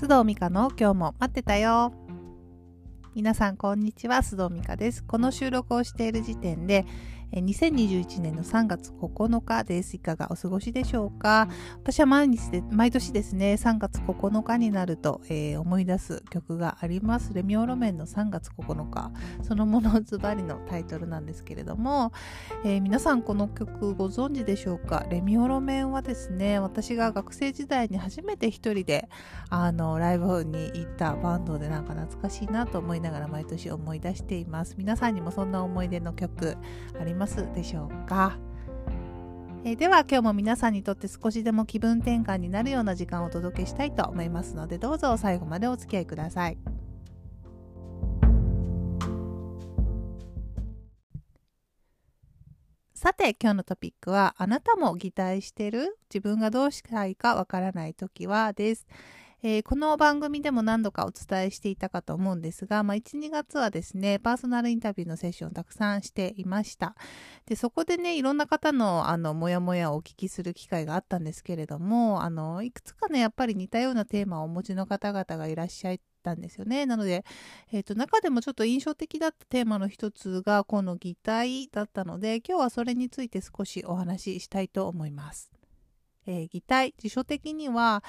須藤美香の今日も待ってたよ。皆さんこんにちは。須藤美香です。この収録をしている時点で2021年の3月9日です。いかがお過ごしでしょうか？私は毎日で、毎年ですね、3月9日になると、えー、思い出す曲があります。レミオロメンの3月9日。そのものズバリのタイトルなんですけれども、えー、皆さんこの曲ご存知でしょうか？レミオロメンはですね、私が学生時代に初めて一人で、あの、ライブに行ったバンドでなんか懐かしいなと思いながら毎年思い出しています。皆さんにもそんな思い出の曲ありますますでしょうか？えー、では今日も皆さんにとって少しでも気分転換になるような時間をお届けしたいと思いますのでどうぞ最後までお付き合いください。さて今日のトピックはあなたも擬態してる？自分がどうしたいかわからない時はです。えー、この番組でも何度かお伝えしていたかと思うんですが、まあ、1、2月はですね、パーソナルインタビューのセッションをたくさんしていました。で、そこでね、いろんな方の、あの、もやもやをお聞きする機会があったんですけれども、あの、いくつかね、やっぱり似たようなテーマをお持ちの方々がいらっしゃったんですよね。なので、え、ー、と、中でもちょっと印象的だったテーマの一つが、この擬態だったので、今日はそれについて少しお話ししたいと思います。えー、擬態、辞書的には、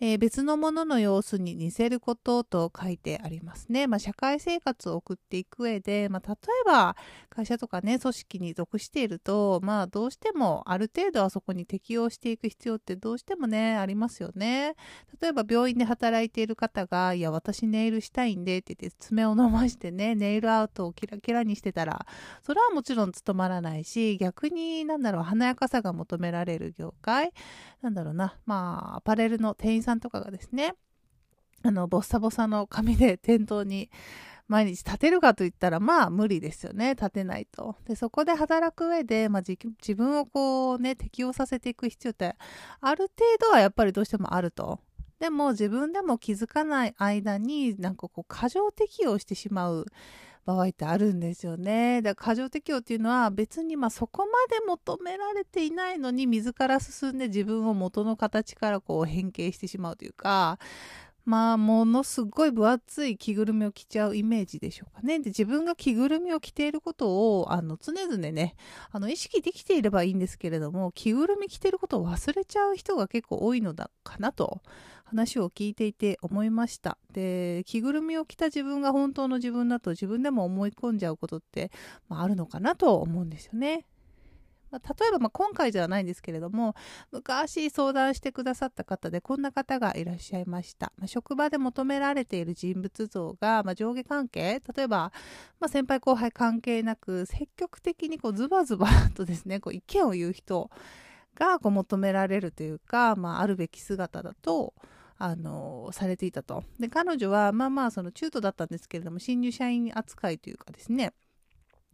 えー、別のものの様子に似せることと書いてありますね。まあ、社会生活を送っていく上で、まあ、例えば会社とかね、組織に属していると、まあ、どうしてもある程度はそこに適応していく必要ってどうしてもね、ありますよね。例えば病院で働いている方が、いや、私ネイルしたいんでって言って爪を伸ばしてね、ネイルアウトをキラキラにしてたら、それはもちろん務まらないし、逆になんだろう、華やかさが求められる業界、なんだろうな、まあ、アパレルの店員さんとかがですね、あの、ボッサボサの紙で 店頭に毎日立てるかといったら、まあ無理ですよね。立てないと。で、そこで働く上で、まあ、自分をこうね、適応させていく必要って、ある程度はやっぱりどうしてもあると。でも自分でも気づかない間に、なんかこう、過剰適応してしまう。場合ってあるんですよね。だから過剰適応っていうのは別にまあそこまで求められていないのに自ら進んで自分を元の形からこう変形してしまうというか、まあ、ものすごい分厚い着ぐるみを着ちゃうイメージでしょうかね。で、自分が着ぐるみを着ていることを、あの、常々ね、あの、意識できていればいいんですけれども、着ぐるみ着てることを忘れちゃう人が結構多いのだかなと、話を聞いていて思いました。で、着ぐるみを着た自分が本当の自分だと自分でも思い込んじゃうことって、まあ、あるのかなと思うんですよね。例えば、ま今回ではないんですけれども、昔相談してくださった方でこんな方がいらっしゃいました。まあ、職場で求められている人物像が、ま上下関係、例えば、ま先輩後輩関係なく、積極的にこうズバズバとですね、こう意見を言う人がこう求められるというか、まあ、あるべき姿だと、あのされていたと。で、彼女は、まあまあ、その中途だったんですけれども、新入社員扱いというかですね、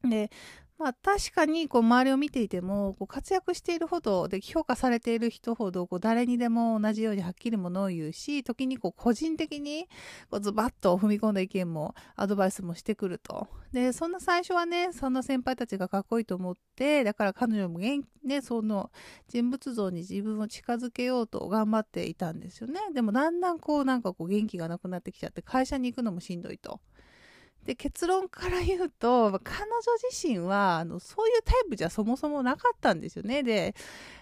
で、まあ確かにこう周りを見ていてもこう活躍しているほどで評価されている人ほどこう誰にでも同じようにはっきりものを言うし時にこう個人的にこうズバッと踏み込んだ意見もアドバイスもしてくるとでそんな最初はねそんな先輩たちがかっこいいと思ってだから彼女も元ねその人物像に自分を近づけようと頑張っていたんですよねでもだんだんこうなんかこう元気がなくなってきちゃって会社に行くのもしんどいと。で結論から言うと彼女自身はあのそういうタイプじゃそもそもなかったんですよね。で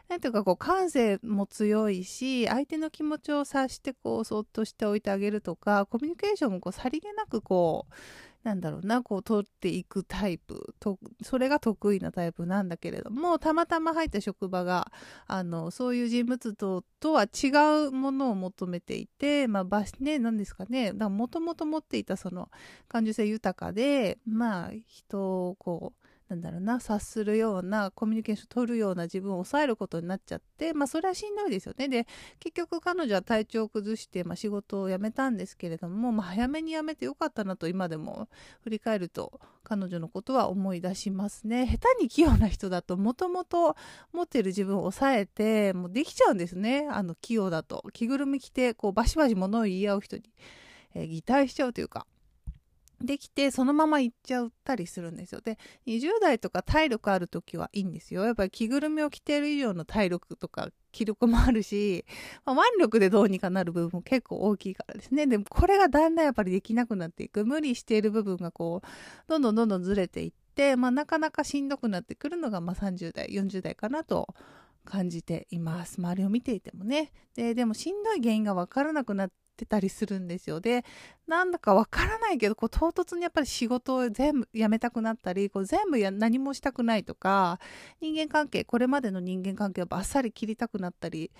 なんていうかこう感性も強いし相手の気持ちを察してこうそっとしておいてあげるとかコミュニケーションもこうさりげなくこうなんだろうな、こう取っていくタイプ。と、それが得意なタイプなんだけれども、たまたま入った職場が、あの、そういう人物ととは違うものを求めていて、まあ、場所ね、何ですかね、もともと持っていたその感受性豊かで、まあ、人をこう、なんだろうな察するようなコミュニケーション取るような自分を抑えることになっちゃってまあそれはしんどいですよね。で結局彼女は体調を崩して、まあ、仕事を辞めたんですけれども、まあ、早めに辞めてよかったなと今でも振り返ると彼女のことは思い出しますね。下手に器用な人だともともと持ってる自分を抑えてもうできちゃうんですね。あの器用だと。着ぐるみ着てこうバシバシ物を言い合う人に、えー、擬態しちゃうというか。できてそのまま行っちゃったりするんですよ。で20代とか体力ある時はいいんですよ。やっぱり着ぐるみを着てる以上の体力とか気力もあるし、まあ、腕力でどうにかなる部分も結構大きいからですね。でもこれがだんだんやっぱりできなくなっていく無理している部分がこうどんどんどんどんずれていって、まあ、なかなかしんどくなってくるのがまあ30代40代かなと感じています。周りを見ていてもね。で、でもしんどい原因がわからなくなってってたりするんですよ。で、なんだかわからないけど、こう唐突にやっぱり仕事を全部やめたくなったり、こう全部や何もしたくないとか、人間関係、これまでの人間関係をバッサリ切りたくなったり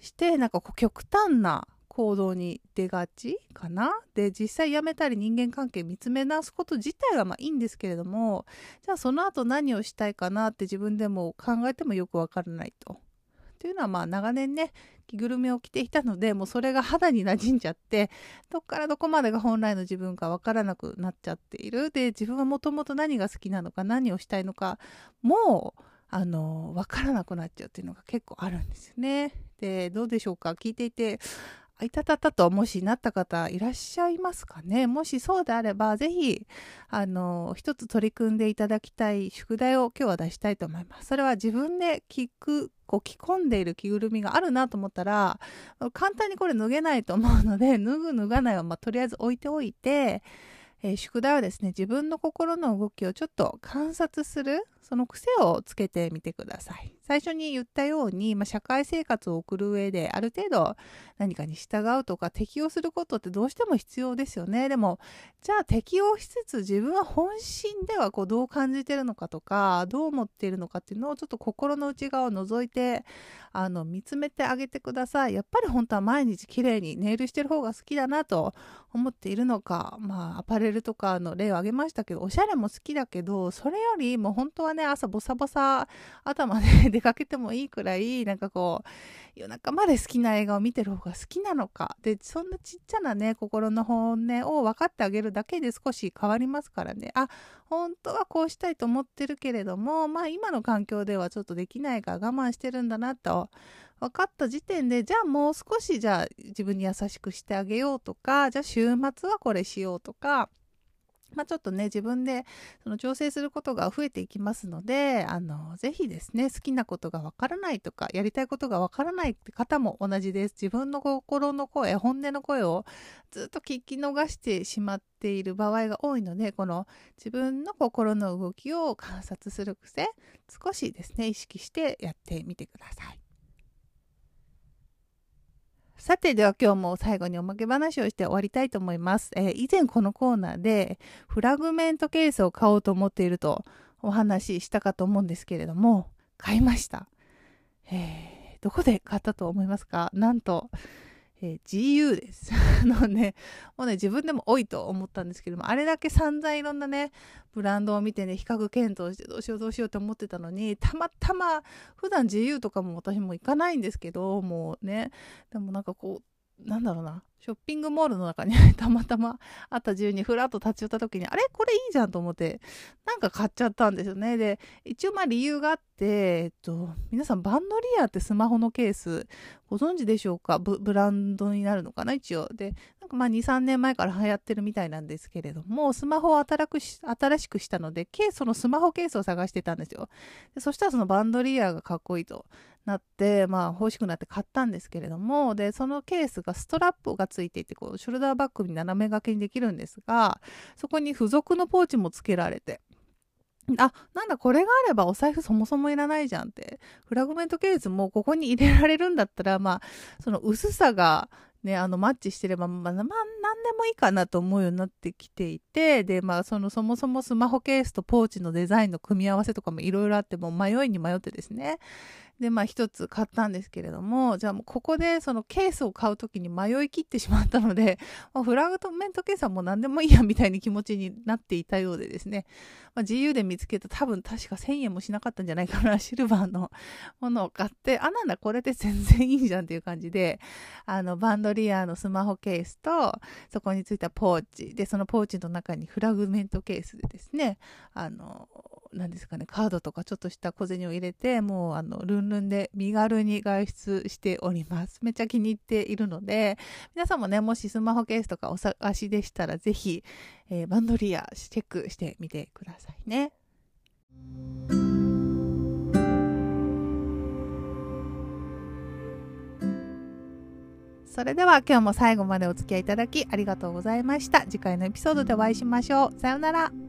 して、なんかこう極端な行動に出がちかな？で実際辞めたり人間関係見つめ直すこと自体はまあいいんですけれどもじゃあその後何をしたいかなって自分でも考えてもよくわからないと。というのはまあ長年ね着ぐるみを着ていたのでもうそれが肌に馴染んじゃって どっからどこまでが本来の自分かわからなくなっちゃっているで自分はもともと何が好きなのか何をしたいのかもうあの分からなくなっちゃうっていうのが結構あるんですよね。でどうでしょうか？聞いていていたたたともしなった方いらっしゃいますかね？もしそうであれば、ぜひ、あの、一つ取り組んでいただきたい宿題を今日は出したいと思います。それは自分で聞く、こう着込んでいる着ぐるみがあるなと思ったら、簡単にこれ脱げないと思うので、脱ぐ脱がないは、まあ、とりあえず置いておいて、えー、宿題はですね、自分の心の動きをちょっと観察する、その癖をつけてみてください。最初に言ったように、まあ、社会生活を送る上で、ある程度何かに従うとか適応することってどうしても必要ですよね。でも、じゃあ適応しつつ自分は本心ではこうどう感じてるのかとか、どう思っているのかっていうのをちょっと心の内側を覗いて、あの、見つめてあげてください。やっぱり本当は毎日綺麗にネイルしてる方が好きだなと思っているのか、まあ、アパレルとかの例を挙げましたけど、おしゃれも好きだけど、それよりも本当はね、朝ボサボサ頭で 出かけてもいいくらい、なんかこう、夜中まで好きな映画を見てる方が好きなのか。で、そんなちっちゃなね、心の本音を分かってあげるだけで少し変わりますからね。あ、本当はこうしたいと思ってるけれども、まあ今の環境ではちょっとできないから我慢してるんだなと分かった時点で、じゃあもう少しじゃあ自分に優しくしてあげようとか、じゃあ週末はこれしようとか、まあ、ちょっとね、自分でその調整することが増えていきますので、あの、ぜひですね、好きなことがわからないとか、やりたいことがわからないって方も同じです。自分の心の声、本音の声をずっと聞き逃してしまっている場合が多いので、この自分の心の動きを観察する癖、少しですね、意識してやってみてください。さて、では今日も最後におまけ話をして終わりたいと思います。えー、以前このコーナーでフラグメントケースを買おうと思っているとお話ししたかと思うんですけれども、買いました。えー、どこで買ったと思いますか？なんと、えー、GU です。あのね、もうね、自分でも多いと思ったんですけども、あれだけ散々いろんなね、ブランドを見てね、比較検討してどうしようどうしようって思ってたのに、たまたま、普段 GU とかも私も行かないんですけど、もうね、でもなんかこう、なんだろうな、ショッピングモールの中にたまたまあった自由にふらっと立ち寄った時に、あれ？これいいじゃんと思って、なんか買っちゃったんですよね。で、一応まあ理由があって、えっと、皆さんバンドリアってスマホのケースご存知でしょうか？ブランドになるのかな？一応。で、なんかまあ2、3年前から流行ってるみたいなんですけれども、スマホを新しくしたので、ケース、そのスマホケースを探してたんですよ。でそしたらそのバンドリアがかっこいいとなって、まあ欲しくなって買ったんですけれども、で、そのケースがストラップがついていて、こう、ショルダーバッグに斜め掛けにできるんですが、そこに付属のポーチも付けられて、あ、なんだ、これがあればお財布そもそもいらないじゃんって。フラグメントケースもここに入れられるんだったら、まあ、その薄さがね、あの、マッチしてれば、まあ、まあ、何でもいいかなと思うようになってきていて、で、まあ、その、そもそもスマホケースとポーチのデザインの組み合わせとかもいろいろあって、も迷いに迷ってですね。で、まあ一つ買ったんですけれども、じゃあもうここでそのケースを買うときに迷い切ってしまったので、まあ、フラグメントケースはもう何でもいいやみたいに気持ちになっていたようでですね、まあ、自由で見つけた多分確か1000円もしなかったんじゃないかな、シルバーのものを買って、あ、なんだこれで全然いいじゃんっていう感じで、あの、バンドリアのスマホケースと、そこについたポーチ、で、そのポーチの中にフラグメントケースでですね、あの、何ですかね、カードとかちょっとした小銭を入れて、もうあの、ルンルンで身軽に外出しております。めっちゃ気に入っているので、皆さんもね、もしスマホケースとかお探しでしたら、ぜひ、えー、バンドリアチェックしてみてくださいね。それでは今日も最後までお付き合いいただきありがとうございました。次回のエピソードでお会いしましょう。さようなら。